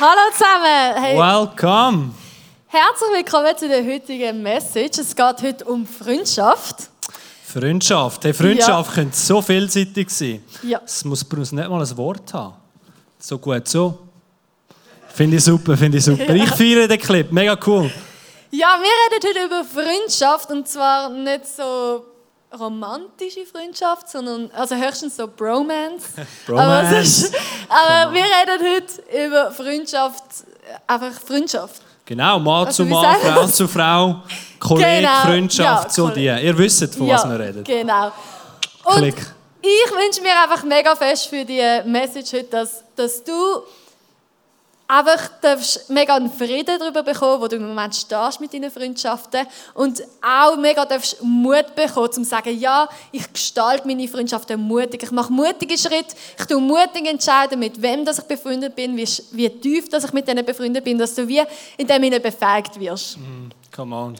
Hallo zusammen. Hey, Welcome. herzlich willkommen zu der heutigen Message. Es geht heute um Freundschaft. Freundschaft. Hey, Freundschaft könnte so vielseitig sein. Ja. Es muss bloß nicht mal ein Wort haben. So gut, so. Finde ich super, finde ich super. Ich feiere den Clip, mega cool. Ja, wir reden heute über Freundschaft und zwar nicht so romantische Freundschaft, sondern also höchstens so Bromance. Aber, es ist, aber wir reden heute über Freundschaft, einfach Freundschaft. Genau, Mann Also, zu Mann, Frau zu Frau, Kollege, Genau, Freundschaft, ja, die. Kollege. Ihr wisst, von was wir reden. Genau. Und Klick. ich wünsche mir einfach mega fest für die Message heute, dass, dass du einfach darfst mega einen Frieden darüber bekommen, wo du im Moment stehst mit deinen Freundschaften und auch mega darfst Mut bekommen, um zu sagen, ja, ich gestalte meine Freundschaften mutig, ich mache mutige Schritte, ich tue mutig entscheiden, mit wem dass ich befreundet bin, wie, wie tief dass ich mit denen befreundet bin, dass du wie in dem befähigt wirst. Come on.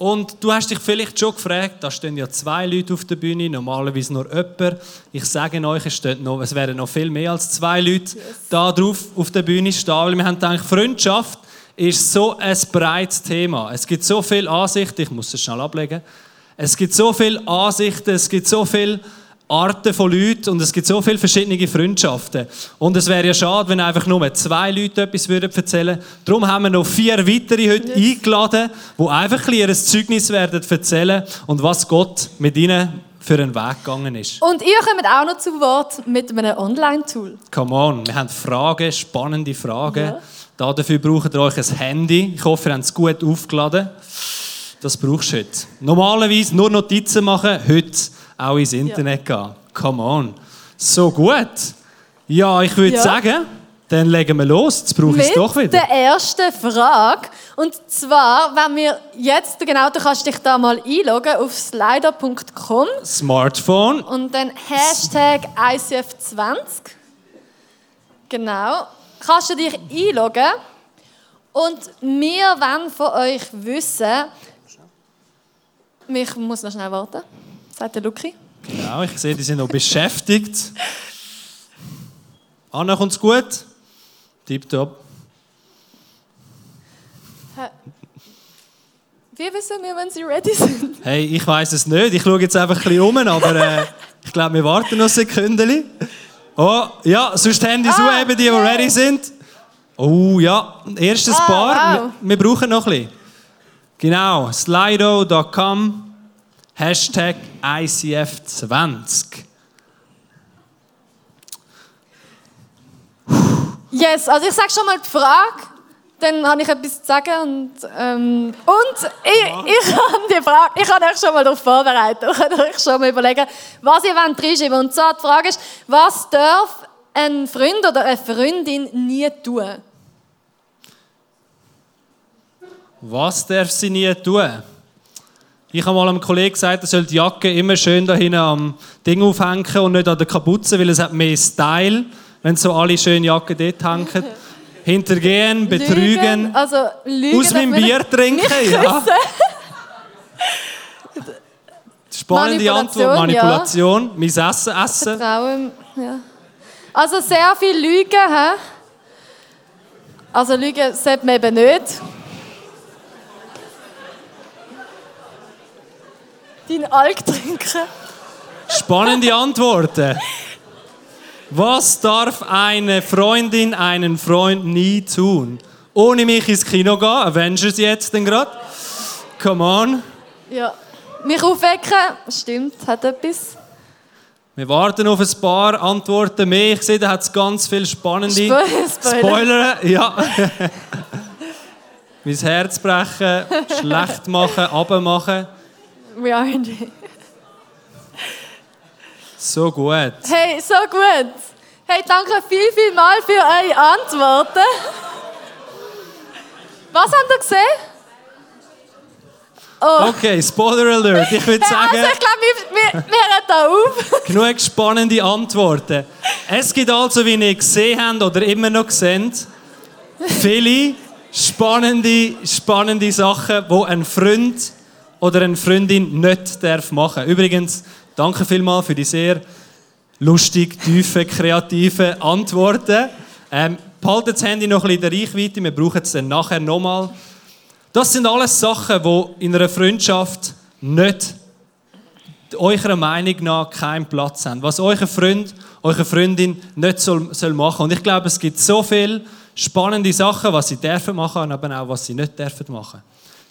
Und du hast dich vielleicht schon gefragt, da stehen ja zwei Leute auf der Bühne, normalerweise nur jemand. Ich sage euch, es, noch, es werden noch viel mehr als zwei Leute da drauf auf der Bühne stehen, weil wir haben gedacht, Freundschaft ist so ein breites Thema. Es gibt so viele Ansichten, ich muss es schnell ablegen. Es gibt so viele Ansichten, es gibt so viele Arten von Leuten und es gibt so viele verschiedene Freundschaften. Und es wäre ja schade, wenn einfach nur zwei Leute etwas würden erzählen würden. Darum haben wir noch vier weitere heute eingeladen, die einfach ein ihr Zeugnis werden erzählen und was Gott mit ihnen für einen Weg gegangen ist. Und ihr kommt auch noch zu Wort mit einem Online-Tool. Come on, wir haben Fragen, spannende Fragen. Ja. Da dafür braucht ihr euch ein Handy. Ich hoffe, ihr habt es gut aufgeladen. Das brauchst du heute. Normalerweise nur Notizen machen, heute auch ins Internet gehen. Come on. So gut. Ja, ich würde Ja. sagen, dann legen wir los. Jetzt brauche ich es doch wieder. der ersten Frage. Und zwar, wenn wir jetzt, genau, du kannst dich da mal einloggen auf slider.com Smartphone. und dann Hashtag ICF20. Genau. Kannst du dich einloggen. Und wir wollen von euch wissen, ich muss noch schnell warten, sagt der Luki. Genau, ich sehe, die sind noch beschäftigt. Anna, kommt's gut? Tipptopp. Wie wissen wir, wenn sie ready sind? Hey, ich weiß es nicht. Ich schaue jetzt einfach ein bisschen um, aber äh, ich glaube, wir warten noch ein Sekündchen. Oh, ja, sonst Handys Ah, aufheben, die, die yay. ready sind. Oh ja, erstes Ah, Paar. wow. Wir, wir brauchen noch ein bisschen. Genau, slido.com, Hashtag ICF20. Yes, also ich sage schon mal die Frage, dann habe ich etwas zu sagen und, ähm, und ich, ich habe die Frage, ich habe euch schon mal darauf vorbereitet, ich kann euch schon mal überlegen, was ihr wollt reinschreiben Und zwar die Frage ist, was darf ein Freund oder eine Freundin nie tun? Was darf sie nie tun? Ich habe mal einem Kollegen gesagt, er soll die Jacke immer schön da hinten am Ding aufhängen und nicht an der Kapuze, weil es hat mehr Style, wenn so alle schöne Jacken dort hängen. Hintergehen, betrügen, Lügen, also Lügen aus meinem Bier trinken, ja. Spannende Antwort, Manipulation, Manipulation, mein Essen essen. Vertrauen, ja. Also sehr viel Lügen, hä? Also Lügen sollte man eben nicht. Dein Alk trinken. Spannende Antworten. Was darf eine Freundin einen Freund nie tun? Ohne mich ins Kino gehen, Avengers jetzt denn gerade. Come on. Ja. Mich aufwecken, stimmt, hat etwas. Wir warten auf ein paar Antworten mehr. Ich sehe, da hat es ganz viele spannende Spo- Spoiler. Spoiler. Ja. mein Herz brechen, schlecht machen, abmachen. In So gut. Hey, so gut. Hey, danke viel, viel mal für eure Antworten. Was habt ihr gesehen? Oh. Okay, Spoiler Alert. Ich würde sagen, also ich glaube, wir, wir, wir hören da auf. genug spannende Antworten. Es gibt also, wie ihr gesehen habt oder immer noch seht, viele spannende, spannende Sachen, die ein Freund oder eine Freundin nicht darf machen Übrigens, danke vielmals für die sehr lustig, tiefe, kreative Antworten. Ähm, behaltet das Handy noch ein bisschen in der Reichweite, wir brauchen es dann nachher nochmal. Das sind alles Sachen, die in einer Freundschaft nicht eurer Meinung nach keinen Platz haben. Was euer Freund, eure Freundin nicht soll, soll machen. Und ich glaube, es gibt so viele spannende Sachen, was sie dürfen machen, aber auch was sie nicht dürfen machen.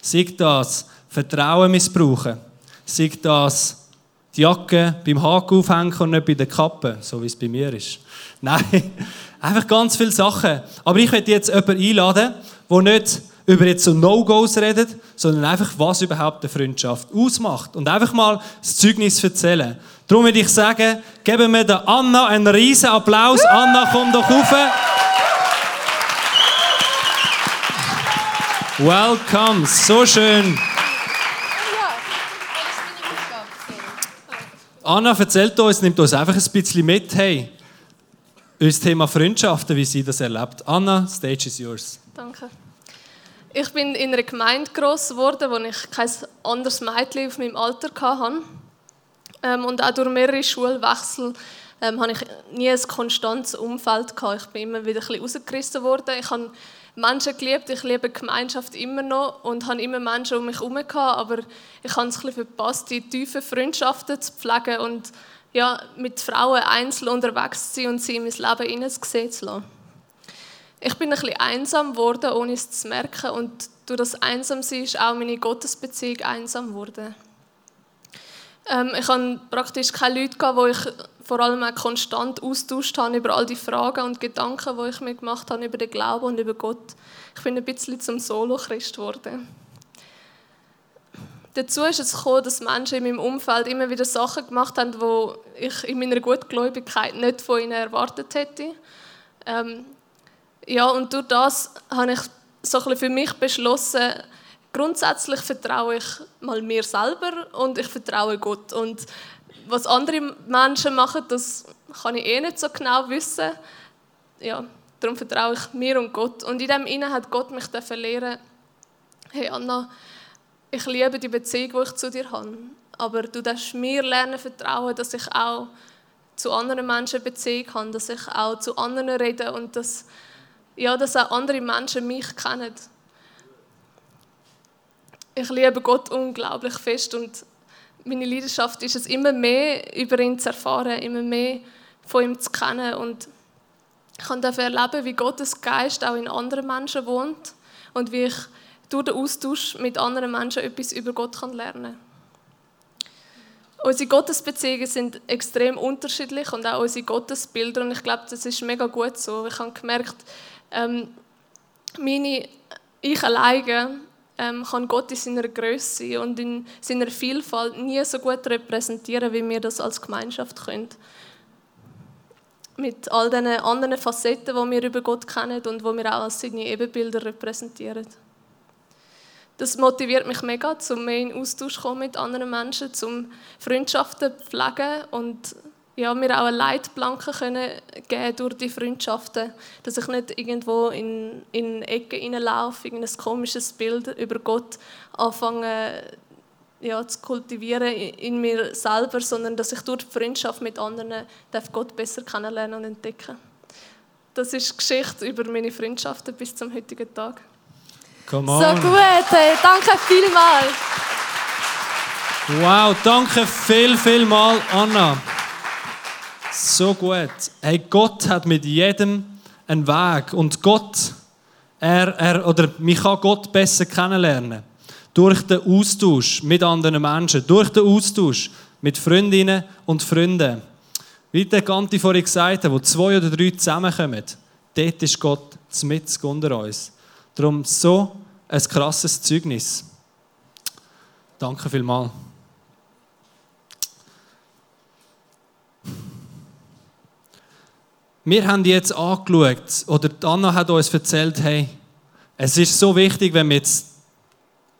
Sei das Vertrauen missbrauchen, sei das die Jacke beim Haken aufhängen und nicht bei der Kappe, so wie es bei mir ist. Nein, einfach ganz viele Sachen. Aber ich möchte jetzt jemanden einladen, der nicht über jetzt so No-Gos redet, sondern einfach, was überhaupt eine Freundschaft ausmacht. Und einfach mal das Zeugnis erzählen. Darum würde ich sagen, geben wir der Anna einen riesen Applaus. Anna, komm doch rauf. Welcome, so schön. Anna erzählt uns, nimmt uns einfach ein bisschen mit. Hey, unser Thema Freundschaften, wie sie das erlebt. Anna, stage is yours. Danke. Ich bin in einer Gemeinde groß geworden, wo ich kein anderes Mädchen auf meinem Alter hatte. Ähm, und auch durch mehrere Schulwechsel ähm, hatte ich nie ein konstantes Umfeld. Gehabt. Ich bin immer wieder ein bisschen rausgerissen worden. Ich habe Menschen geliebt, ich liebe Gemeinschaft immer noch und habe immer Menschen um mich herum gehabt, aber ich habe es ein bisschen verpasst, die tiefen Freundschaften zu pflegen und ja, mit Frauen einzeln unterwegs zu sein und sie in mein Leben hineinzusehen zu lassen. Ich bin ein bisschen einsam geworden, ohne es zu merken. Und durch das Einsamsein ist auch meine Gottesbeziehung einsam geworden. Ähm, ich hatte praktisch keine Leute, die ich vor allem auch konstant austauscht habe über all die Fragen und Gedanken, die ich mir gemacht habe über den Glauben und über Gott. Ich bin ein bisschen zum Solo-Christ geworden. Dazu ist es gekommen, dass Menschen in meinem Umfeld immer wieder Sachen gemacht haben, die ich in meiner Gutgläubigkeit nicht von ihnen erwartet hätte. Ähm, ja, und durch das habe ich so ein für mich beschlossen, grundsätzlich vertraue ich mal mir selber und ich vertraue Gott. Und was andere Menschen machen, das kann ich eh nicht so genau wissen. Ja, darum vertraue ich mir und Gott. Und in dem Innen hat Gott mich lehren, hey Anna, ich liebe die Beziehung, die ich zu dir habe. Aber du darfst mir lernen vertrauen, dass ich auch zu anderen Menschen Beziehung habe, dass ich auch zu anderen rede und dass ja, dass auch andere Menschen mich kennen. Ich liebe Gott unglaublich fest und meine Leidenschaft ist es, immer mehr über ihn zu erfahren, immer mehr von ihm zu kennen und ich kann dafür erleben, wie Gottes Geist auch in anderen Menschen wohnt und wie ich durch den Austausch mit anderen Menschen etwas über Gott lernen kann. Unsere Gottesbeziehungen sind extrem unterschiedlich und auch unsere Gottesbilder und ich glaube, das ist mega gut so. Ich habe gemerkt, ähm, meine, ich alleine ähm, kann Gott in seiner Größe und in seiner Vielfalt nie so gut repräsentieren, wie wir das als Gemeinschaft können. Mit all den anderen Facetten, die wir über Gott kennen und die wir auch als seine Ebenbilder repräsentieren. Das motiviert mich mega, zum mehr in Austausch kommen mit anderen Menschen, zum Freundschaften pflegen und ja, mir auch eine Leitplanke können geben durch die Freundschaften, dass ich nicht irgendwo in, in Ecken hineinlaufe, irgendein komisches Bild über Gott anfange ja, zu kultivieren in mir selber, sondern dass ich durch die Freundschaft mit anderen darf Gott besser kennenlernen und entdecken. Das ist die Geschichte über meine Freundschaften bis zum heutigen Tag. So gut, hey, danke vielmals. Wow, danke viel, viel mal, Anna. So gut. Hey, Gott hat mit jedem einen Weg und Gott, er, er, oder mich kann Gott besser kennenlernen. Durch den Austausch mit anderen Menschen, durch den Austausch mit Freundinnen und Freunden. Wie der Ganti vorhin gesagt hat, wo zwei oder drei zusammenkommen, dort ist Gott mit unter uns. Darum so ein krasses Zeugnis. Danke vielmals. Wir haben jetzt angeschaut, oder Anna hat uns erzählt, hey, es ist so wichtig, wenn wir jetzt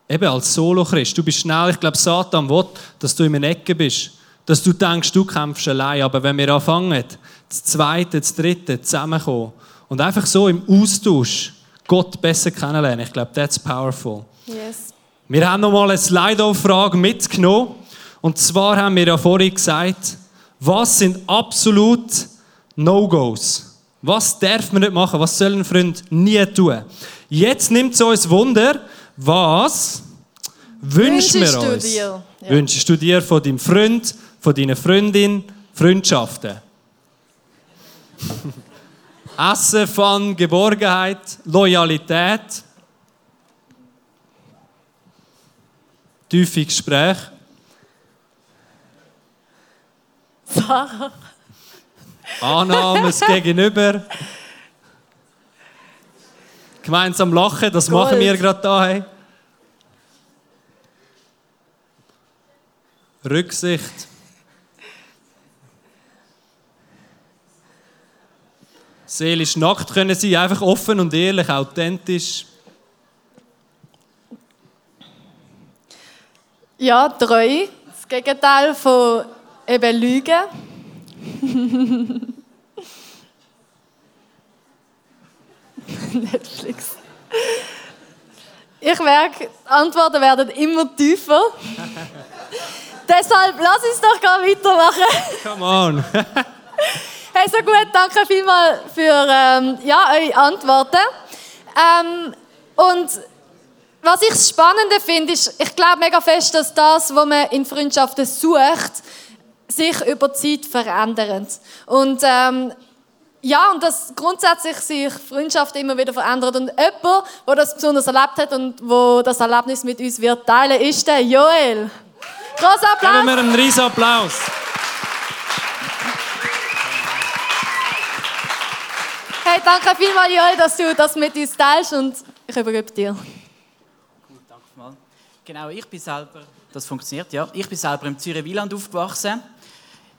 eben als Solo-Christ, du bist schnell, ich glaube, Satan will, dass du in einer Ecke bist, dass du denkst, du kämpfst allein, aber wenn wir anfangen, das Zweite, das Dritte zusammenkommen und einfach so im Austausch Gott besser kennenlernen, ich glaube, that's powerful. Yes. Wir haben noch mal eine Slido-Frage mitgenommen und zwar haben wir ja vorhin gesagt, Was sind absolut No-Gos? Was darf man nicht machen? Was soll ein Freund nie tun? Jetzt nimmt es uns Wunder, was wünschen wir uns? Dir? Ja. Wünschst du dir von deinem Freund, von deiner Freundin Freundschaften? Essen, Fun, Geborgenheit, Loyalität, tiefe Gespräche. Sarah. Annahme Gegenüber. Gemeinsam lachen, das Gold. machen wir gerade da. Rücksicht. Seelisch nackt können sie einfach offen und ehrlich, authentisch. Ja, treu. Das Gegenteil von eben Lügen. Netflix. Ich merke, die Antworten werden immer tiefer. Deshalb lass uns doch gar weitermachen. Come on. hey, so gut, danke vielmals für ähm, ja, eure Antworten. Ähm, und was ich das Spannende finde, ist, ich glaube mega fest, dass das, was man in Freundschaften sucht, sich über die Zeit verändert. Und ähm, ja, und dass grundsätzlich sich Freundschaften immer wieder verändert. Und jemand, der das besonders erlebt hat und wo das Erlebnis mit uns wird teilen, ist der Joel. Großer Applaus! Geben wir einen riesen Applaus! Hey, danke vielmals, Joel, dass du das mit uns teilst und ich übergebe dir. Gut, danke mal. Genau, ich bin selber, das funktioniert, ja. Ich bin selber im Zürich Wieland aufgewachsen.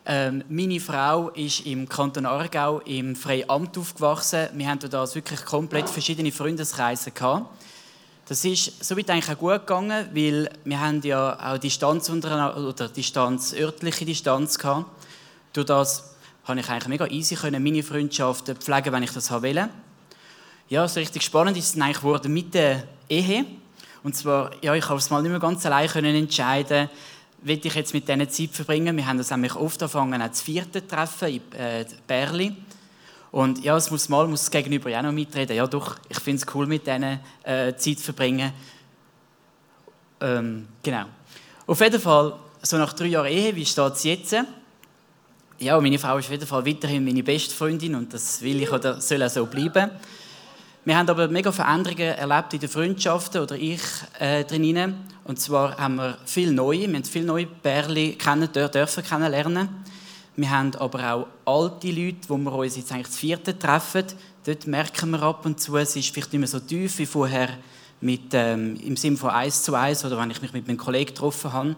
Ähm, meine Frau ist im Kanton Aargau im Freiamt aufgewachsen. Wir haben da wirklich komplett verschiedene Freundeskreise gehabt. Das ist somit eigentlich auch gut gegangen, weil wir haben ja auch Distanz oder Distanz, örtliche Distanz gehabt. Durch das konnte ich eigentlich mega easy können meine Freundschaften pflegen, wenn ich das wollte. Ja, so richtig spannend ist es eigentlich geworden mit der Ehe. Und zwar, ja, ich habe es mal nicht mehr ganz allein können entscheiden will ich jetzt mit denen Zeit verbringen. Wir haben das nämlich oft angefangen, auch zu vierten treffen in äh, Berli. Und ja, es muss mal muss das Gegenüber ja auch noch mitreden. Ja, doch, ich finde es cool, mit denen äh, Zeit zu verbringen. Ähm, genau. Auf jeden Fall, so nach drei Jahren Ehe, wie steht es jetzt? Ja, meine Frau ist auf jeden Fall weiterhin meine beste Freundin und das will ich oder soll auch so bleiben. Wir haben aber mega Veränderungen erlebt in den Freundschaften oder ich äh, drinnen. Und zwar haben wir viel neue, wir haben viele neue Bärli kennen, dürfen kennenlernen. Wir haben aber auch alte Leute, wo wir uns jetzt eigentlich das vierte treffen. Dort merken wir ab und zu, es ist vielleicht nicht mehr so tief wie vorher mit, ähm, im Sinne von eins zu eins oder wenn ich mich mit meinem Kollegen getroffen habe.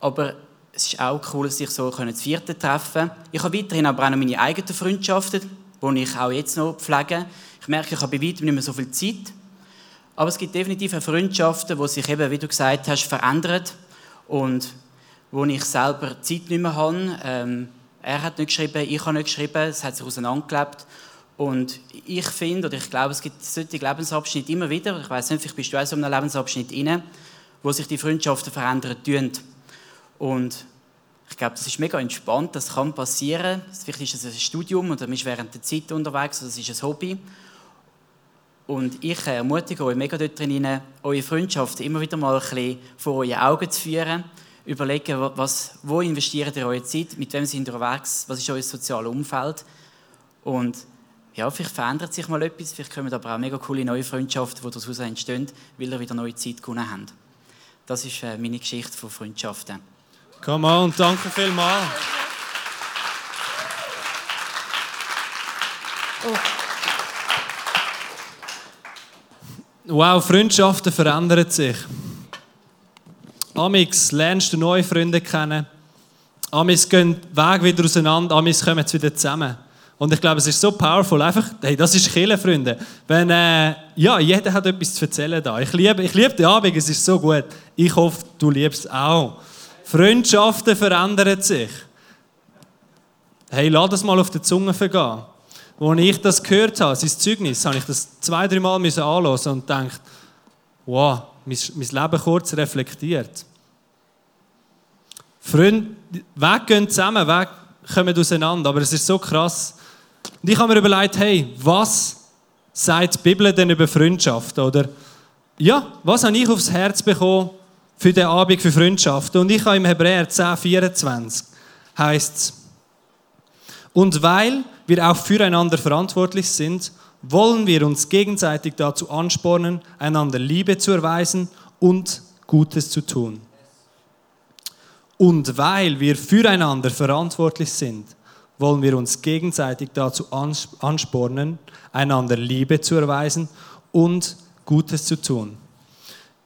Aber es ist auch cool, sich so das vierte treffen Ich habe weiterhin aber auch noch meine eigenen Freundschaften, die ich auch jetzt noch pflege. Ich merke, ich habe bei weitem nicht mehr so viel Zeit. Aber es gibt definitiv Freundschaften, die sich eben, wie du gesagt hast, verändern und wo ich selber Zeit nicht mehr habe. Ähm, er hat nicht geschrieben, ich habe nicht geschrieben, es hat sich auseinandergelebt. Und ich finde, oder ich glaube, es gibt solche Lebensabschnitte immer wieder, ich weiß nicht, vielleicht bist du auch so in einem Lebensabschnitt inne, wo sich die Freundschaften verändern tun. Und ich glaube, das ist mega entspannt, das kann passieren. Vielleicht ist es ein Studium oder man ist während der Zeit unterwegs, oder es ist ein Hobby. Und ich ermutige euch mega dort drin, eure Freundschaft immer wieder mal ein bisschen vor euren Augen zu führen. Überlegen, was, wo investiert ihr eure Zeit, mit wem seid ihr unterwegs, was ist euer soziales Umfeld. Und ja, vielleicht verändert sich mal etwas, vielleicht kommen aber auch mega coole neue Freundschaften, die daraus entstehen, weil ihr wieder neue Zeit gewonnen habt. Das ist äh, meine Geschichte von Freundschaften. Come on, danke vielmals. Oh. Wow, Freundschaften verändern sich. Amix lernst du neue Freunde kennen. Amix gehen Weg wieder auseinander, Amix kommen jetzt wieder zusammen. Und ich glaube, es ist so powerful. Einfach, hey, das ist Kille, Freunde. Wenn, äh, ja, jeder hat etwas zu erzählen da. Ich liebe, ich liebe den Abend, es ist so gut. Ich hoffe, du liebst es auch. Freundschaften verändern sich. Hey, lass das mal auf die Zunge vergehen. Als ich das gehört habe, sein Zeugnis, habe ich das zwei, drei Mal anhören und gedacht, wow, mein, Leben kurz reflektiert. Freunde, Wege gehen zusammen, Wege kommen auseinander, aber es ist so krass. Und ich habe mir überlegt, hey, was sagt die Bibel denn über Freundschaft? Oder ja, was habe ich aufs Herz bekommen für den Abend für Freundschaft? Und ich habe im Hebräer 10, 24 heißt es, und weil wir auch füreinander verantwortlich sind, wollen wir uns gegenseitig dazu anspornen, einander Liebe zu erweisen und Gutes zu tun. Und weil wir füreinander verantwortlich sind, wollen wir uns gegenseitig dazu anspornen, einander Liebe zu erweisen und Gutes zu tun.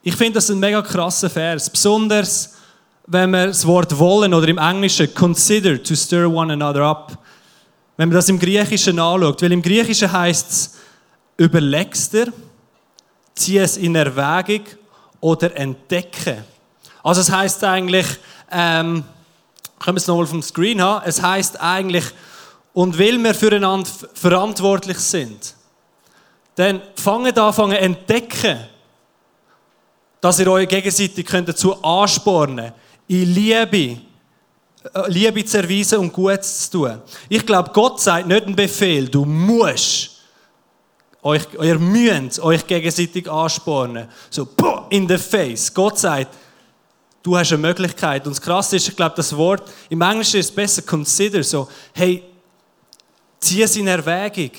Ich finde das ein mega krasser Vers, besonders wenn man das Wort wollen oder im Englischen consider to stir one another up, wenn man das im Griechischen anschaut, weil im Griechischen heißt es überlegst dir, zieh es in Erwägung oder entdecke. Also es heißt eigentlich, ähm, können wir es nochmal vom Screen haben, es heißt eigentlich, und weil wir füreinander verantwortlich sind, dann fangen an, fangen entdecken, dass ihr euch gegenseitig könnt dazu anspornen in Liebe, Liebe zu erweisen und Gutes zu tun. Ich glaube, Gott sagt nicht einen Befehl, du musst euch, ihr müsst euch gegenseitig anspornen. So, in the face. Gott sagt, du hast eine Möglichkeit. Und das Krasse ist, ich glaube, das Wort, im Englischen ist es besser consider, so, hey, zieh es in Erwägung.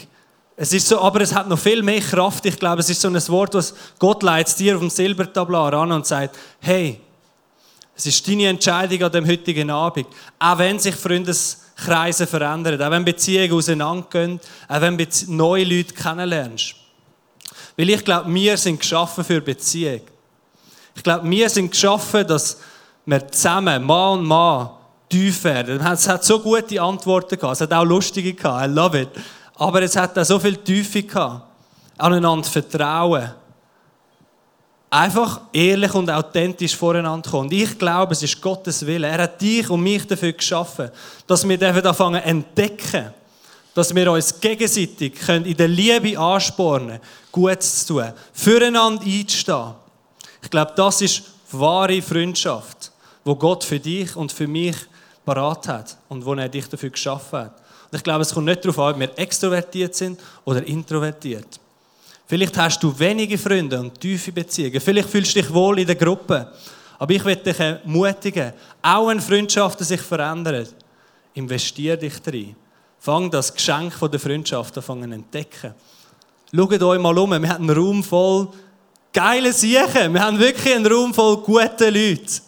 Es ist so, aber es hat noch viel mehr Kraft. Ich glaube, es ist so ein Wort, was Gott leitet dir auf dem Silbertablar an und sagt, hey, es ist deine Entscheidung an dem heutigen Abend. Auch wenn sich Freundeskreise verändern, auch wenn Beziehungen auseinandergehen, auch wenn du neue Leute kennenlernst. Weil ich glaube, wir sind geschaffen für Beziehung. Ich glaube, wir sind geschaffen, dass wir zusammen, Mann und Mann, tief werden. Es hat so gute Antworten gehabt, es hat auch lustige gehabt, I love it. Aber es hat auch so viel Tiefe gehabt. Aneinander vertrauen einfach ehrlich und authentisch voreinander kommen. Und ich glaube, es ist Gottes Wille. Er hat dich und mich dafür geschaffen, dass wir anfangen entdecken, dass wir uns gegenseitig in der Liebe anspornen, Gutes zu tun, füreinander einzustehen. Ich glaube, das ist wahre Freundschaft, wo Gott für dich und für mich parat hat und wo er dich dafür geschaffen hat. Und ich glaube, es kommt nicht darauf an, ob wir extrovertiert sind oder introvertiert. Vielleicht hast du wenige Freunde und tiefe Beziehungen. Vielleicht fühlst du dich wohl in der Gruppe. Aber ich möchte dich ermutigen, auch wenn Freundschaften sich verändern, investier dich drin. Fang das Geschenk der Freundschaft an zu entdecken. Schaut euch mal um, wir haben einen Raum voll geile Siechen. Wir haben wirklich einen Raum voll gute Leute.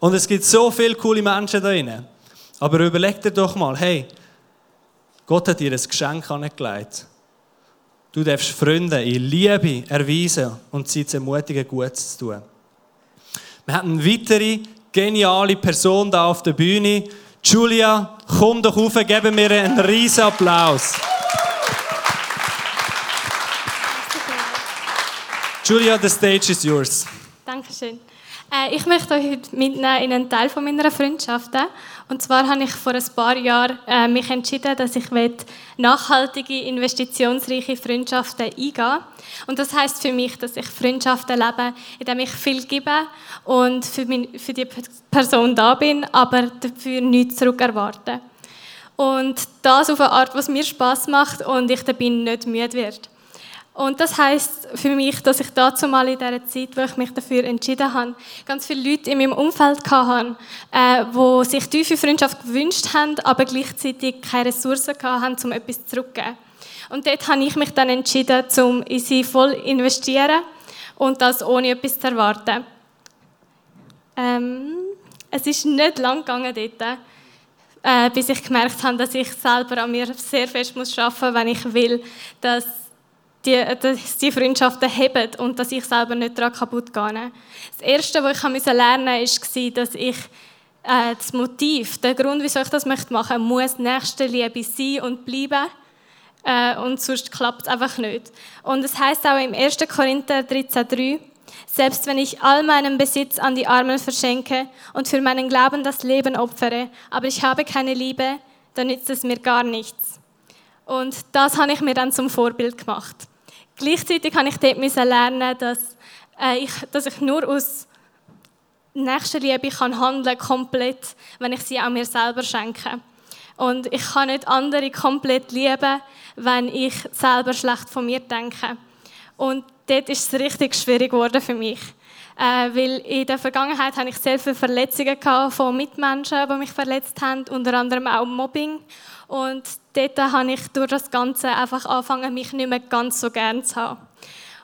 Und es gibt so viele coole Menschen da drin. Aber überleg dir doch mal, hey, Gott hat dir ein Geschenk angelegt. Du darfst Freunde in Liebe erweisen und sie zu ermutigen, Gutes zu tun. Wir haben eine weitere geniale Person da auf der Bühne. Julia, komm doch rauf, geben wir einen riesen Applaus. Julia, the stage is yours. Dankeschön. Äh, ich möchte euch heute mitnehmen in einen Teil von meiner Freundschaften. Und zwar habe ich vor ein paar Jahren äh, mich entschieden, dass ich nachhaltige, investitionsreiche Freundschaften eingehen Und das heißt für mich, dass ich Freundschaften lebe, indem ich viel gebe und für, die Person da bin, aber dafür nichts zurückerwarte. Und das auf eine Art, was mir Spaß macht und ich dabei nicht müde werde. Und das heißt für mich, dass ich dazu mal in dieser Zeit, wo ich mich dafür entschieden habe, ganz viele Leute in meinem Umfeld hatte, äh, die sich tiefe Freundschaft gewünscht haben, aber gleichzeitig keine Ressourcen hatten, um etwas zurückzugeben. Und dort habe ich mich dann entschieden, um in sie voll investieren und das ohne etwas zu erwarten. Ähm, es ist nicht lang gegangen dort, äh, bis ich gemerkt habe, dass ich selber an mir sehr fest arbeiten muss, wenn ich will, dass die, dass die Freundschaften heben und dass ich selber nicht daran kaputt gehe. Das Erste, was ich lernen musste, war, dass ich äh, das Motiv, der Grund, wieso ich das machen möchte, muss Nächstenliebe sein und bleiben. Äh, und sonst klappt es einfach nicht. Und es heißt auch im 1. Korinther 13,3, selbst wenn ich all meinen Besitz an die Armen verschenke und für meinen Glauben das Leben opfere, aber ich habe keine Liebe, dann nützt es mir gar nichts. Und das habe ich mir dann zum Vorbild gemacht. Gleichzeitig musste ich dort lernen, dass, äh, ich, dass ich nur aus nächste Liebe kann handeln komplett, wenn ich sie auch mir selber schenke. Und ich kann nicht andere komplett lieben, wenn ich selber schlecht von mir denke. Und dort ist es richtig schwierig geworden für mich. Äh, weil in der Vergangenheit hatte ich sehr viele Verletzungen von Mitmenschen, die mich verletzt haben, unter anderem auch Mobbing. Und dort habe ich durch das Ganze einfach angefangen, mich nicht mehr ganz so gern zu haben.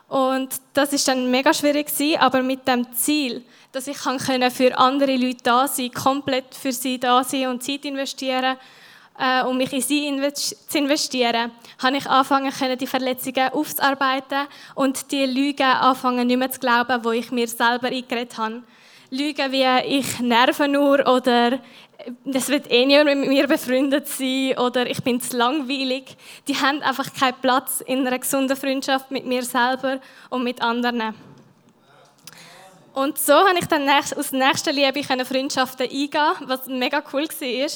Und das ist dann mega schwierig gewesen, aber mit dem Ziel, dass ich für andere Leute da sein, komplett für sie da sein und Zeit investieren äh, um mich in sie zu investieren, habe ich angefangen, die Verletzungen aufzuarbeiten und die Lügen anfangen nicht mehr zu glauben, wo ich mir selber eingeredet habe. Lügen wie ich nerve nur oder es wird eh niemand mit mir befreundet sein oder ich bin zu langweilig. Die haben einfach keinen Platz in einer gesunden Freundschaft mit mir selber und mit anderen. Und so habe ich dann aus nächster Liebe Freundschaften eingehen, was mega cool war.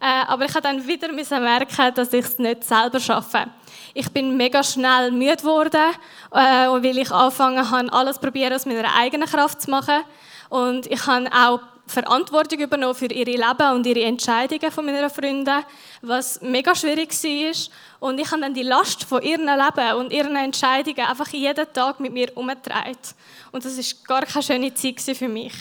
Äh, aber ich habe dann wieder merken, dass ich es nicht selber schaffe. Ich bin mega schnell müde geworden, äh, weil ich angefangen habe, alles aus meiner eigenen Kraft zu machen. Und ich habe auch Verantwortung übernommen für ihre Leben und ihre Entscheidungen von meinen Freunden, was mega schwierig war. Und ich habe dann die Last von ihrem Leben und ihren Entscheidungen einfach jeden Tag mit mir umgetragen. Und das ist gar keine schöne Zeit für mich.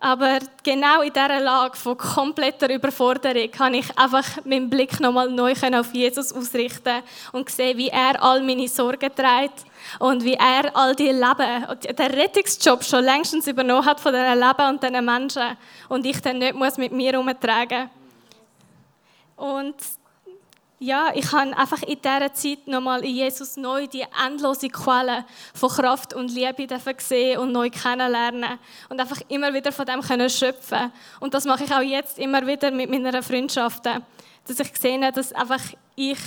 Aber genau in dieser Lage von kompletter Überforderung kann ich einfach meinen Blick nochmal neu auf Jesus ausrichten und sehen, wie er all meine Sorgen trägt und wie er all die Leben, den Rettungsjob schon längstens übernommen hat von diesen Leben und diesen Menschen und ich dann nicht muss mit mir herumtragen Und ja, ich habe einfach in dieser Zeit nochmal in Jesus neu die endlose Quelle von Kraft und Liebe gesehen und neu kennenlernen und einfach immer wieder von dem können schöpfen. Und das mache ich auch jetzt immer wieder mit meinen Freundschaften, dass ich habe, dass einfach ich,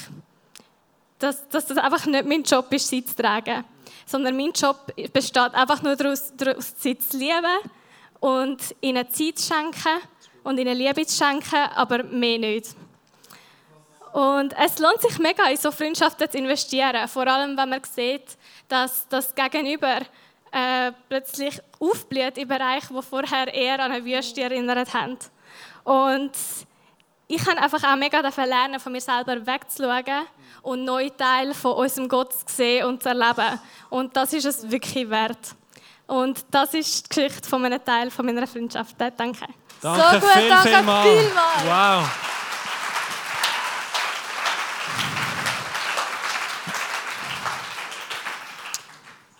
dass, dass das einfach nicht mein Job ist, sie zu tragen, sondern mein Job besteht einfach nur daraus, daraus sie zu lieben und ihnen Zeit zu schenken und ihnen Liebe zu schenken, aber mehr nicht. Und es lohnt sich mega, in so Freundschaften zu investieren. Vor allem, wenn man sieht, dass das Gegenüber äh, plötzlich aufblüht in Bereichen, die vorher eher an eine Wüste erinnert haben. Und ich kann einfach auch mega davon lernen, von mir selber wegzuschauen und neue Teile von unserem Gott zu sehen und zu erleben. Und das ist es wirklich wert. Und das ist die Geschichte von einem Teil von meiner Freundschaft. Danke. Danke so gut, viel, danke vielmals. vielmals. Wow.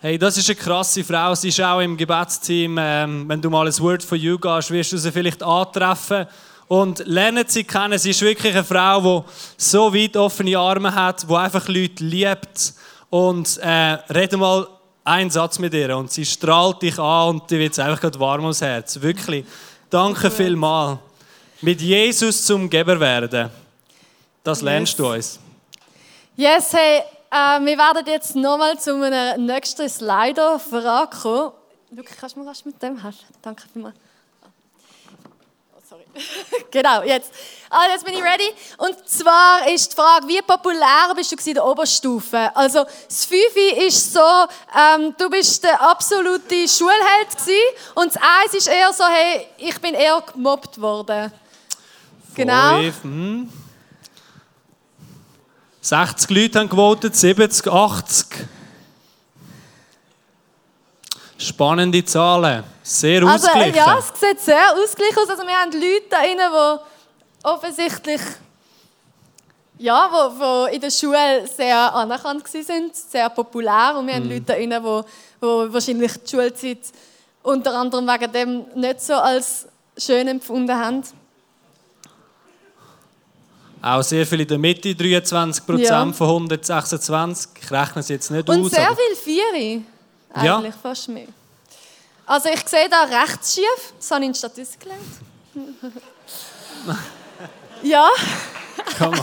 Hey, das ist eine krasse Frau. Sie ist auch im Gebetsteam. Ähm, wenn du mal ein Word for You gehst, wirst du sie vielleicht antreffen. Und lernen sie kennen. Sie ist wirklich eine Frau, die so weit offene Arme hat, die einfach Leute liebt. Und äh, rede mal einen Satz mit ihr und sie strahlt dich an und dir wird einfach gerade warm ums Herz. Wirklich. Danke vielmals. Mit Jesus zum Geber werden. Das lernst yes. du uns. Yes, hey. Äh, wir werden jetzt nochmal zu einer nächsten Slider-Frage kommen. Lukas, kannst du mir was mit dem helfen? Danke vielmals. Oh, sorry. genau, jetzt. Also jetzt bin ich ready. Und zwar ist die Frage, wie populär bist du in der Oberstufe? Also das Fünfe ist so, ähm, du bist der absolute Schulheld gewesen, und das Eins ist eher so, hey, ich bin eher gemobbt worden. Genau. Fünf, hm. 60 Leute haben gewotet, 70, 80. Spannende Zahlen. Sehr also, ausgeglichen. Ja, es sieht sehr ausgeglichen aus. Also wir haben Leute da drin, die offensichtlich ja, wo, wo in der Schule sehr anerkannt sind, sehr populär. Und wir haben mhm. Leute da drin, die, die wahrscheinlich die Schulzeit unter anderem wegen dem nicht so als schön empfunden haben. Auch sehr viel in der Mitte, 23 Prozent ja. von 126. Ich rechne es jetzt nicht Und aus. Und sehr viel Vieri. Eigentlich ja. fast mehr. Also ich sehe da rechts schief. Das habe ich in Statistik gelernt. ja. Komm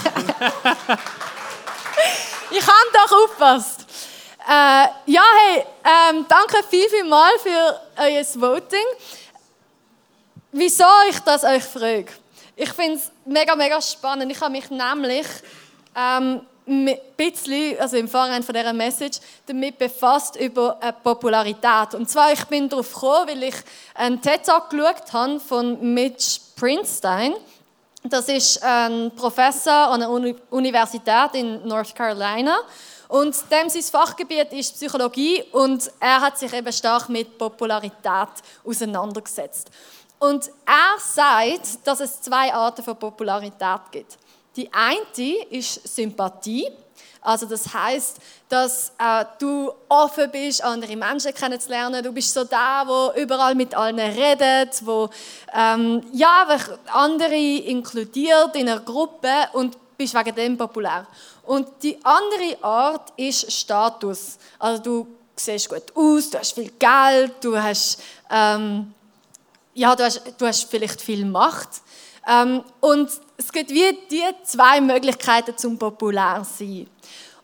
ich habe doch aufgepasst. Äh, ja, hey, ähm, danke viel, viel mal für euer Voting. Wieso ich das euch frage? Ich finde es mega, mega spannend. Ich habe mich nämlich ähm, ein bisschen, also im Vorhinein von dieser Message, damit befasst über eine Popularität. Und zwar, ich bin darauf gekommen, weil ich einen TED-Talk geschaut habe von Mitch Prinstein. Das ist ein Professor an einer Universität in North Carolina. Und dem sein Fachgebiet ist Psychologie und er hat sich eben stark mit Popularität auseinandergesetzt. Und er sagt, dass es zwei Arten von Popularität gibt. Die eine ist Sympathie. Also das heißt, dass äh, du offen bist, andere Menschen kennenzulernen. Du bist so der, wo überall mit allen redet, wo ähm, ja, andere inkludiert in einer Gruppe und bist wegen dem populär. Und die andere Art ist Status. Also du siehst gut aus, du hast viel Geld, du hast, ähm, ja, du hast, du hast vielleicht viel Macht. Ähm, und es gibt wie die zwei Möglichkeiten zum populär sein.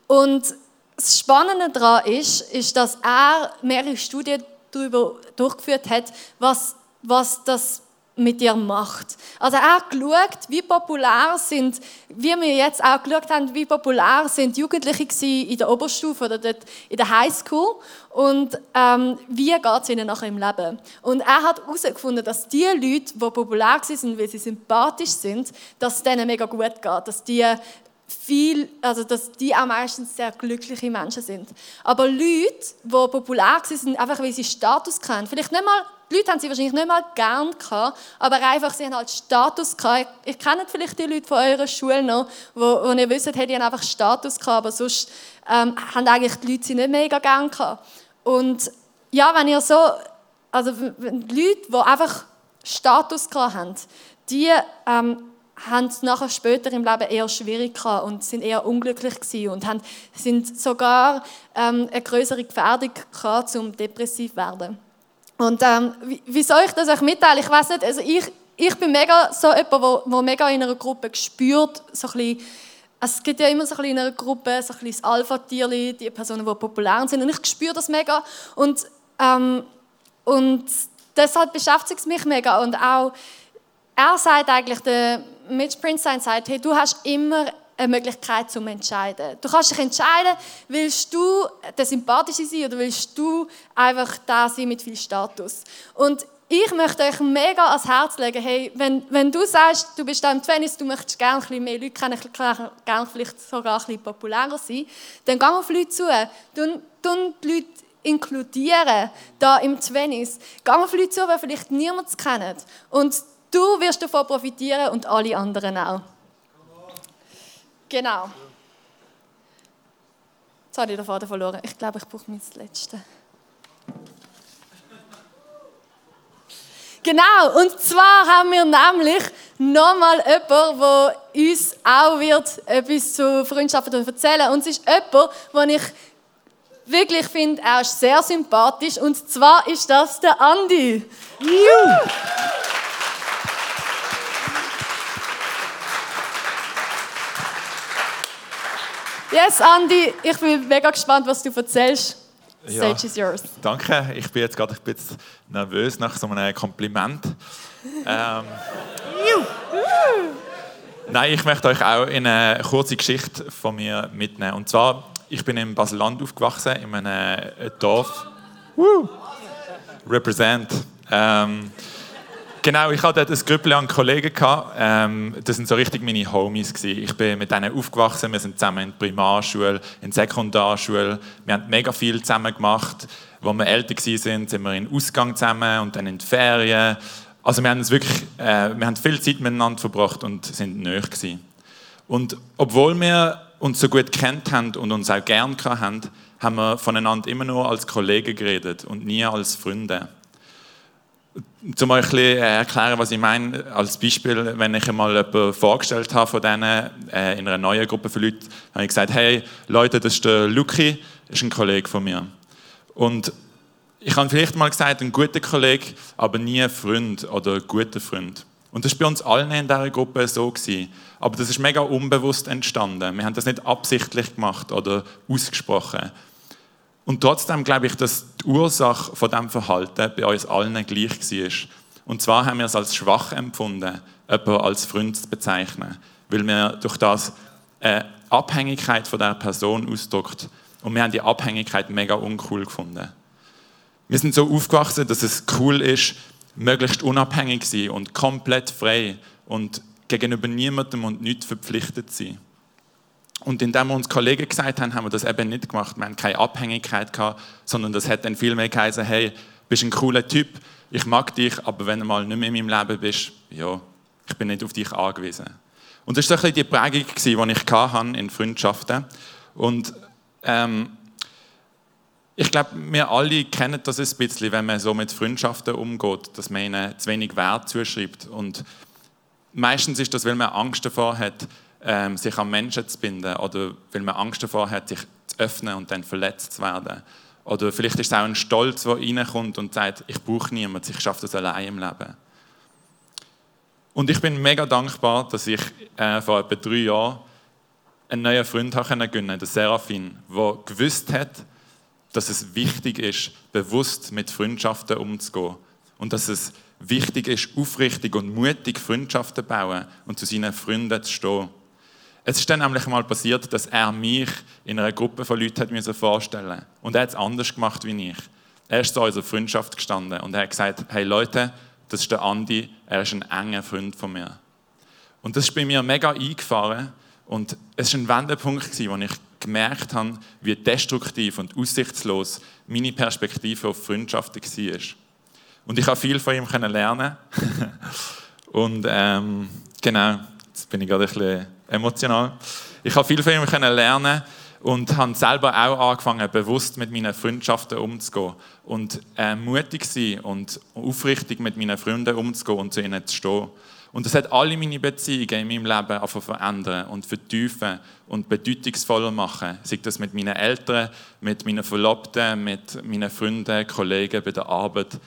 Und das Spannende daran ist, ist, dass er mehrere Studien darüber durchgeführt hat, was, was das mit dir macht. Also er hat geschaut, wie populär sind, wie wir jetzt auch geschaut haben, wie populär sind Jugendliche in der Oberstufe oder dort in der Highschool und ähm, wie geht es ihnen nachher im Leben. Und er hat herausgefunden, dass die Leute, die populär sind, weil sie sympathisch sind, dass es denen mega gut geht, dass die viel, also dass die auch meistens sehr glückliche Menschen sind. Aber Leute, die populär sind, einfach weil sie Status kennen, vielleicht nicht mal die Leute haben sie wahrscheinlich nicht mal gern gehabt, aber einfach, sie haben halt Status gehabt. Ich kenne vielleicht die Leute von eurer Schule noch, wo, wo ihr wisst, hey, einfach Status gehabt, aber sonst ähm, haben eigentlich die Leute sie nicht mega gern gehabt. Und ja, wenn ihr so, also die Leute, die einfach Status gehabt haben, die ähm, haben es nachher später im Leben eher schwierig und sind eher unglücklich gewesen und haben, sind sogar ähm, eine größere Gefährdung gehabt, um depressiv zu werden. Und ähm, wie, soll ich das euch mitteilen? Ich weiß nicht, also ich, ich bin mega so jemand, wo, wo mega in einer Gruppe gespürt, so ein es gibt ja immer so ein bisschen in einer Gruppe so ein das Alpha-Tierli, die Personen, die populär sind und ich spüre das mega und, ähm, und deshalb beschäftigt es mich mega und auch, er sagt eigentlich, der Mitch Prince sagt, hey, du hast immer eine Möglichkeit zum Entscheiden. Du kannst dich entscheiden, willst du der Sympathische sein oder willst du einfach da sein mit viel Status. Und ich möchte euch mega ans Herz legen, hey, wenn, wenn du sagst, du bist da im Tennis, du möchtest gerne ein bisschen mehr Leute kennen, gerne vielleicht sogar ein bisschen populärer sein, dann geh auf Leute zu. Du, du die Leute inkludieren, da im Tennis. Geh auf Leute zu, die vielleicht niemand kennt. Und du wirst davon profitieren und alle anderen auch. Genau. Jetzt habe ich den Faden verloren. Ich glaube, ich brauche mein letzte. Genau, und zwar haben wir nämlich nochmal jemanden, der uns auch wird etwas zu Freundschaften erzählen Und es ist jemand, den ich wirklich finde, er ist sehr sympathisch. Und zwar ist das der Andi. Juhu. Yes, Andy, ich bin mega gespannt, was du erzählst. Stage is yours. Danke, ich bin jetzt gerade ein bisschen nervös nach so einem Kompliment. ähm, Nein, ich möchte euch auch in eine kurze Geschichte von mir mitnehmen. Und zwar, ich bin in Basel-Land aufgewachsen, in einem Dorf. Woo! Represent. Ähm, Genau, ich hatte dort ein Grüppel an Kollegen. Ähm, das sind so richtig meine Homies. Gewesen. Ich bin mit denen aufgewachsen. Wir sind zusammen in der Primarschule, in der Sekundarschule. Wir haben mega viel zusammen gemacht. Als wir älter waren, sind wir in den Ausgang zusammen und dann in die Ferien. Also wir haben, uns wirklich, äh, wir haben viel Zeit miteinander verbracht und sind näher gewesen. Und obwohl wir uns so gut kennt haben und uns auch gern haben, haben wir voneinander immer nur als Kollegen geredet und nie als Freunde. Um euch ein äh, erklären, was ich meine, als Beispiel, wenn ich einmal jemanden vorgestellt habe von denen äh, in einer neuen Gruppe von Leuten, habe ich gesagt, hey Leute, das ist der Luki, ist ein Kollege von mir. Und ich habe vielleicht mal gesagt, ein guter Kollege, aber nie ein Freund oder ein guter Freund. Und das war bei uns allen in dieser Gruppe so. Gewesen. Aber das ist mega unbewusst entstanden. Wir haben das nicht absichtlich gemacht oder ausgesprochen. Und trotzdem glaube ich, dass die Ursache von diesem Verhalten bei uns allen gleich war. Und zwar haben wir es als schwach empfunden, jemanden als Freund zu bezeichnen, weil wir durch das eine Abhängigkeit von der Person ausdrückt. Und wir haben die Abhängigkeit mega uncool gefunden. Wir sind so aufgewachsen, dass es cool ist, möglichst unabhängig zu sein und komplett frei und gegenüber niemandem und nichts verpflichtet zu sein. Und indem wir uns Kollegen gesagt haben, haben wir das eben nicht gemacht. Wir haben keine Abhängigkeit gehabt, sondern das hat dann viel mehr geheißen, hey, bist ein cooler Typ, ich mag dich, aber wenn du mal nicht mehr in meinem Leben bist, ja, ich bin nicht auf dich angewiesen. Und das war so ein bisschen die Prägung, die ich hatte in Freundschaften. Und ähm, ich glaube, wir alle kennen das ein bisschen, wenn man so mit Freundschaften umgeht, dass man ihnen zu wenig Wert zuschreibt. Und meistens ist das, weil man Angst davor hat, ähm, sich an Menschen zu binden oder weil man Angst davor hat, sich zu öffnen und dann verletzt zu werden. Oder vielleicht ist es auch ein Stolz, der reinkommt und sagt, ich brauche niemanden, ich schaffe das allein im Leben. Und ich bin mega dankbar, dass ich äh, vor etwa drei Jahren einen neuen Freund gewinnen konnte, den Serafin, der gewusst hat, dass es wichtig ist, bewusst mit Freundschaften umzugehen. Und dass es wichtig ist, aufrichtig und mutig Freundschaften zu bauen und zu seinen Freunden zu stehen. Es ist dann nämlich mal passiert, dass er mich in einer Gruppe von Leuten hat vorstellen Und er hat es anders gemacht wie ich. Er ist zu unserer Freundschaft gestanden und er hat gesagt, hey Leute, das ist der Andi, er ist ein enger Freund von mir. Und das ist bei mir mega eingefahren und es war ein Wendepunkt, wo ich gemerkt habe, wie destruktiv und aussichtslos meine Perspektive auf Freundschaften war. Und ich habe viel von ihm lernen. und ähm, genau, jetzt bin ich gerade ein bisschen emotional. Ich habe viel von ihm lernen und habe selber auch angefangen, bewusst mit meinen Freundschaften umzugehen und äh, mutig sein und aufrichtig mit meinen Freunden umzugehen und zu ihnen zu stehen. Und das hat alle meine Beziehungen in meinem Leben verändern und vertiefen und bedeutungsvoller machen. Sei das mit meinen Eltern, mit meinen Verlobten, mit meinen Freunden, Kollegen bei der Arbeit.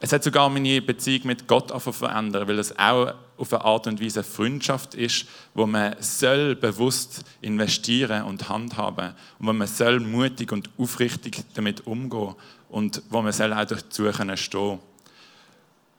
Es hat sogar meine Beziehung mit Gott verändern, weil es auch auf eine Art und Weise Freundschaft ist, wo man soll bewusst investieren und handhaben und wo man soll mutig und aufrichtig damit umgehen und wo man soll auch dazu stehen können.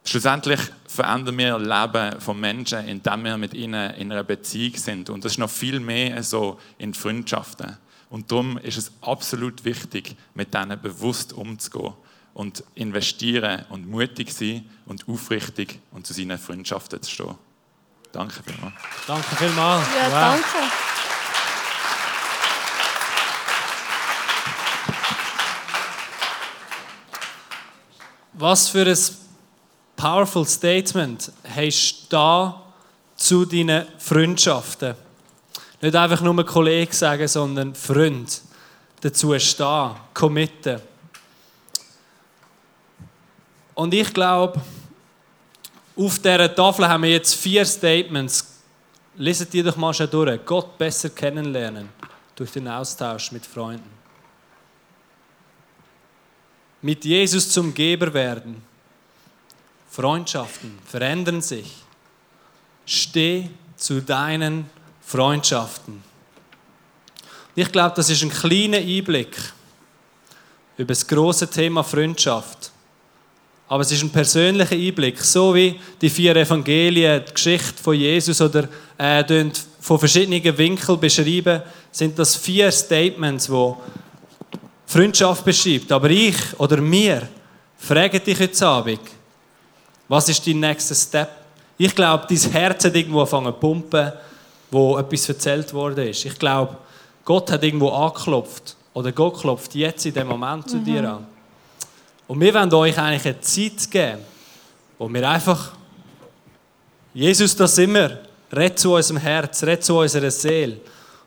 Schlussendlich verändern wir das Leben von Menschen, indem wir mit ihnen in einer Beziehung sind. Und das ist noch viel mehr so in Freundschaften. Und darum ist es absolut wichtig, mit denen bewusst umzugehen und investieren und mutig sein und aufrichtig und zu seinen Freundschaften zu stehen. Danke vielmals. Danke vielmals. Ja, danke. Was für ein powerful Statement hast du da zu deinen Freundschaften? Nicht einfach nur Kollege sagen, sondern Freund. Dazu stehen, committen. Und ich glaube, auf dieser Tafel haben wir jetzt vier Statements. Leset die doch mal schon durch. Gott besser kennenlernen durch den Austausch mit Freunden. Mit Jesus zum Geber werden. Freundschaften verändern sich. Steh zu deinen Freundschaften. Ich glaube, das ist ein kleiner Einblick über das große Thema Freundschaft. Aber es ist ein persönlicher Einblick, so wie die vier Evangelien, die Geschichte von Jesus oder äh, von verschiedenen Winkeln beschreiben, sind das vier Statements, wo Freundschaft beschreibt. Aber ich oder mir frage dich heute Abend, was ist dein nächster Step? Ich glaube, dein Herz hat irgendwo angefangen zu pumpen, wo etwas erzählt worden ist. Ich glaube, Gott hat irgendwo angeklopft oder Gott klopft jetzt in dem Moment zu dir an. Und wir wollen euch eigentlich eine Zeit geben, wo wir einfach, Jesus, da sind wir, red zu unserem Herz, red zu unserer Seele.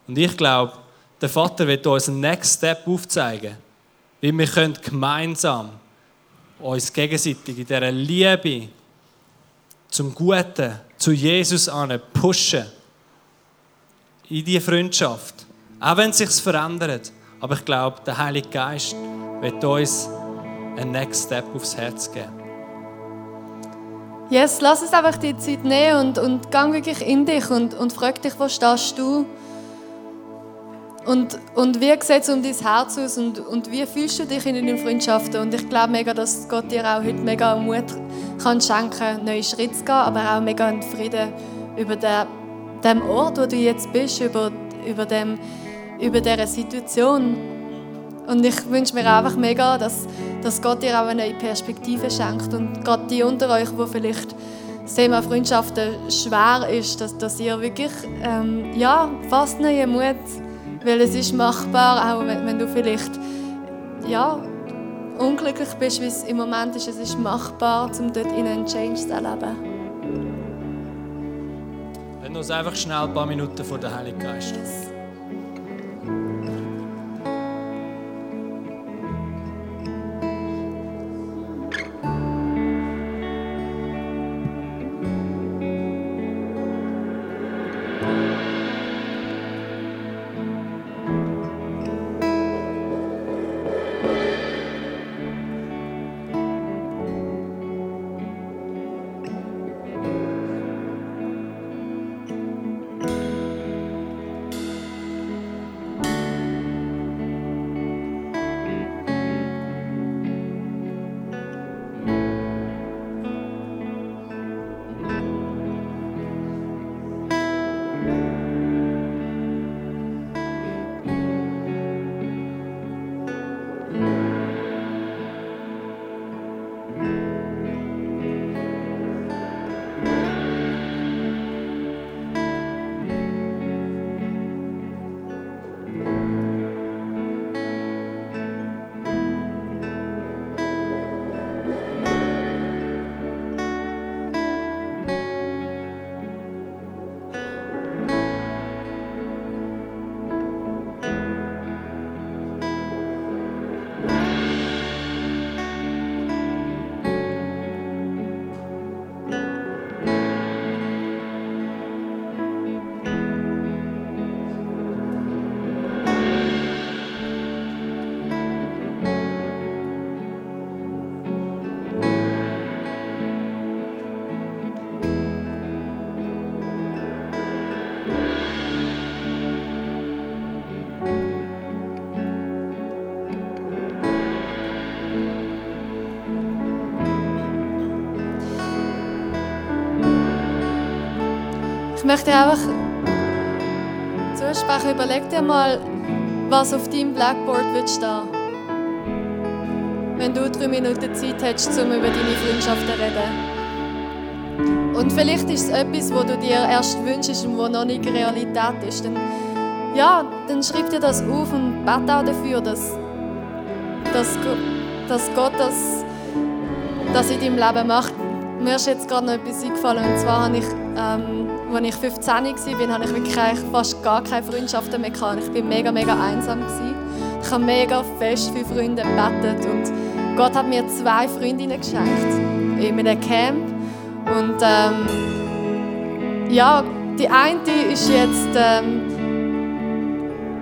Und ich glaube, der Vater wird uns einen Next Step aufzeigen, wie wir können gemeinsam uns gegenseitig in dieser Liebe zum Guten, zu Jesus an pushen. In diese Freundschaft. Auch wenn es sich verändert. Aber ich glaube, der Heilige Geist wird uns einen Next Step aufs Herz geben. Yes, lass uns einfach die Zeit nehmen und, und gang wirklich in dich und, und frag dich, wo stehst du? Und, und wie sieht es um dein Herz aus und, und wie fühlst du dich in deinen Freundschaften? Und ich glaube mega, dass Gott dir auch heute mega Mut kann schenken neue Schritte zu gehen, aber auch mega einen Frieden über den, den Ort, wo du jetzt bist, über, über, dem, über dieser Situation. Und ich wünsche mir einfach mega, dass, dass Gott dir auch eine neue Perspektive schenkt. Und gerade die unter euch, die vielleicht das Thema Freundschaften schwer ist, dass, dass ihr wirklich ähm, ja, fast neuen Mut, weil es ist machbar, auch wenn, wenn du vielleicht ja, unglücklich bist, wie es im Moment ist, es ist machbar, um dort in einen Change zu erleben. Wenn uns einfach schnell ein paar Minuten vor der Heiligen Geist. Ich möchte einfach zusprechen, überleg dir mal, was auf deinem Blackboard wird stehen. Wenn du drei Minuten Zeit hättest, um über deine Freundschaften zu reden. Und vielleicht ist es etwas, wo du dir erst wünschst und wo noch nicht Realität ist. Dann, ja, dann schreib dir das auf und bete auch dafür, dass, dass, dass Gott das, das in deinem Leben macht. Mir ist jetzt gerade noch etwas eingefallen. Und zwar habe ich, ähm, als ich 15 war, habe ich wirklich fast gar keine Freundschaften mehr gehabt. Ich war mega, mega einsam. Ich habe mega fest für Freunde gebetet. Und Gott hat mir zwei Freundinnen geschenkt. In einem Camp. Und ähm, ja, die eine ist jetzt... Ähm,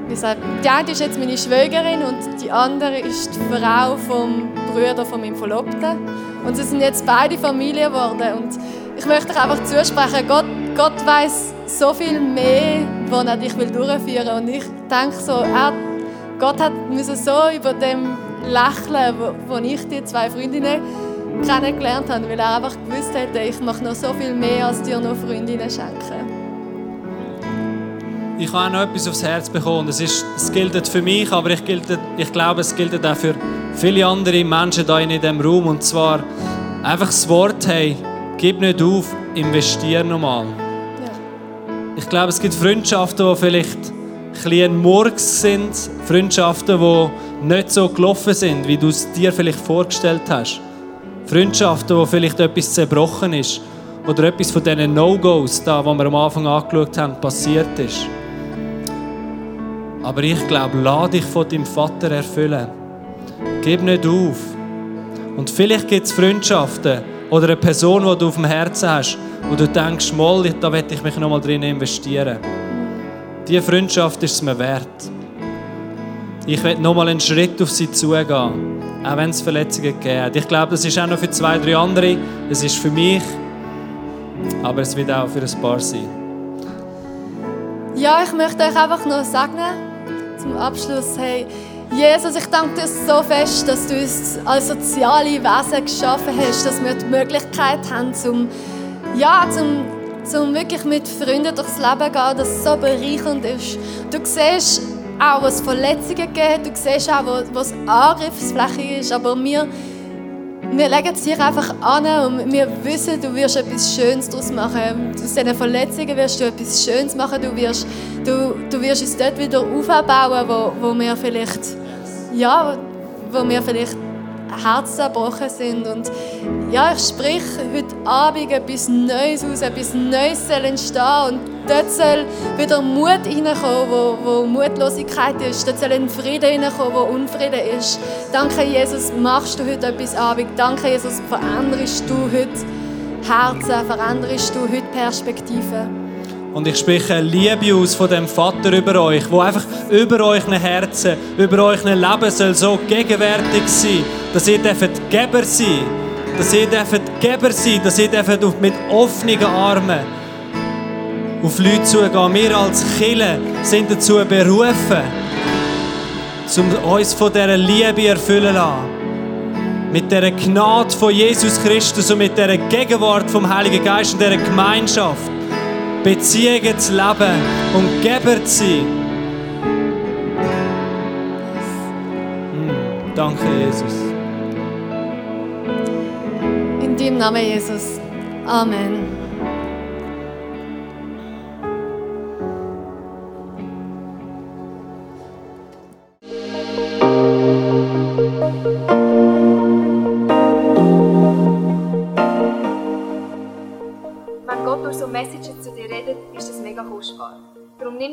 wie gesagt, die eine ist jetzt meine Schwägerin und die andere ist die Frau vom Bruder von meinem Verlobten. Und sie sind jetzt beide Familie geworden. Und ich möchte dich einfach zusprechen, Gott, Gott weiß so viel mehr, wo er dich will durchführen will. Und ich denke so, er, Gott hat so über dem lächeln, wo, wo ich die zwei Freundinnen kennengelernt habe, weil er einfach gewusst hätte, ich mache noch so viel mehr, als dir nur Freundinnen schenken. Ich habe auch noch etwas aufs Herz bekommen. Es, ist, es gilt für mich, aber ich, gilt, ich glaube, es gilt auch für viele andere Menschen hier in diesem Raum. Und zwar einfach das Wort, hey, gib nicht auf, investiere nochmal. Ich glaube, es gibt Freundschaften, die vielleicht ein, ein Murks sind. Freundschaften, die nicht so gelaufen sind, wie du es dir vielleicht vorgestellt hast. Freundschaften, wo vielleicht etwas zerbrochen ist. Oder etwas von diesen No-Gos, die wir am Anfang angeschaut haben, passiert ist. Aber ich glaube, lass dich von deinem Vater erfüllen. Gib nicht auf. Und vielleicht gibt es Freundschaften oder eine Person, die du auf dem Herzen hast, wo du denkst, mal, da werde ich mich nochmal drin investieren. Diese Freundschaft ist es mir wert. Ich werde nochmal einen Schritt auf sie zugehen, auch wenn es Verletzungen gibt. Ich glaube, das ist auch noch für zwei, drei andere. Es ist für mich, aber es wird auch für ein paar sein. Ja, ich möchte euch einfach noch sagen, zum Abschluss, hey, Jesus, ich danke dir so fest, dass du uns als soziale Wesen geschaffen hast, dass wir die Möglichkeit haben, zum, ja, zum, um wirklich mit Freunden durchs Leben zu gehen, das so bereichernd ist. Du siehst auch, was Verletzungen gibt, du siehst auch, wo es Angriffsfläche ist, aber wir, wir legen es dir einfach an und wir wissen, du wirst etwas Schönes daraus machen. Aus diesen Verletzungen wirst du etwas Schönes machen, du wirst, du, du wirst uns dort wieder aufbauen, wo, wo wir vielleicht, ja, wo wir vielleicht Herzen zerbrochen sind. Und ja, ich spreche heute Abend etwas Neues aus, etwas Neues soll entstehen. Und dort soll wieder Mut reinkommen, wo, wo Mutlosigkeit ist. Dort soll ein Frieden reinkommen, wo Unfrieden ist. Danke, Jesus, machst du heute etwas Abend. Danke, Jesus, veränderst du heute Herzen, veränderst du heute Perspektiven. Und ich spreche Liebe aus von dem Vater über euch, wo einfach über euch Herzen, über euch Leben soll so gegenwärtig sein, dass ihr dürft Geber sein, dass ihr dürft Geber sein, dass ihr dürft mit offenen Armen auf Leute zugehen. Wir als Kille sind dazu berufen, um uns von dieser Liebe erfüllen zu lassen. Mit der Gnade von Jesus Christus und mit der Gegenwart vom Heiligen Geist und dieser Gemeinschaft. Beziehungen zu leben und Geber zu sein. Mm, danke, Jesus. In deinem Namen, Jesus. Amen.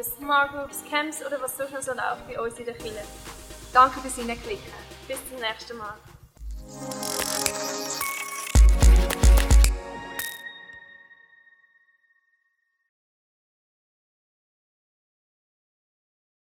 ob es Groups, Camps oder was auch immer so läuft bei uns in der Kirche. Danke fürs Hineinklicken. Bis zum nächsten Mal.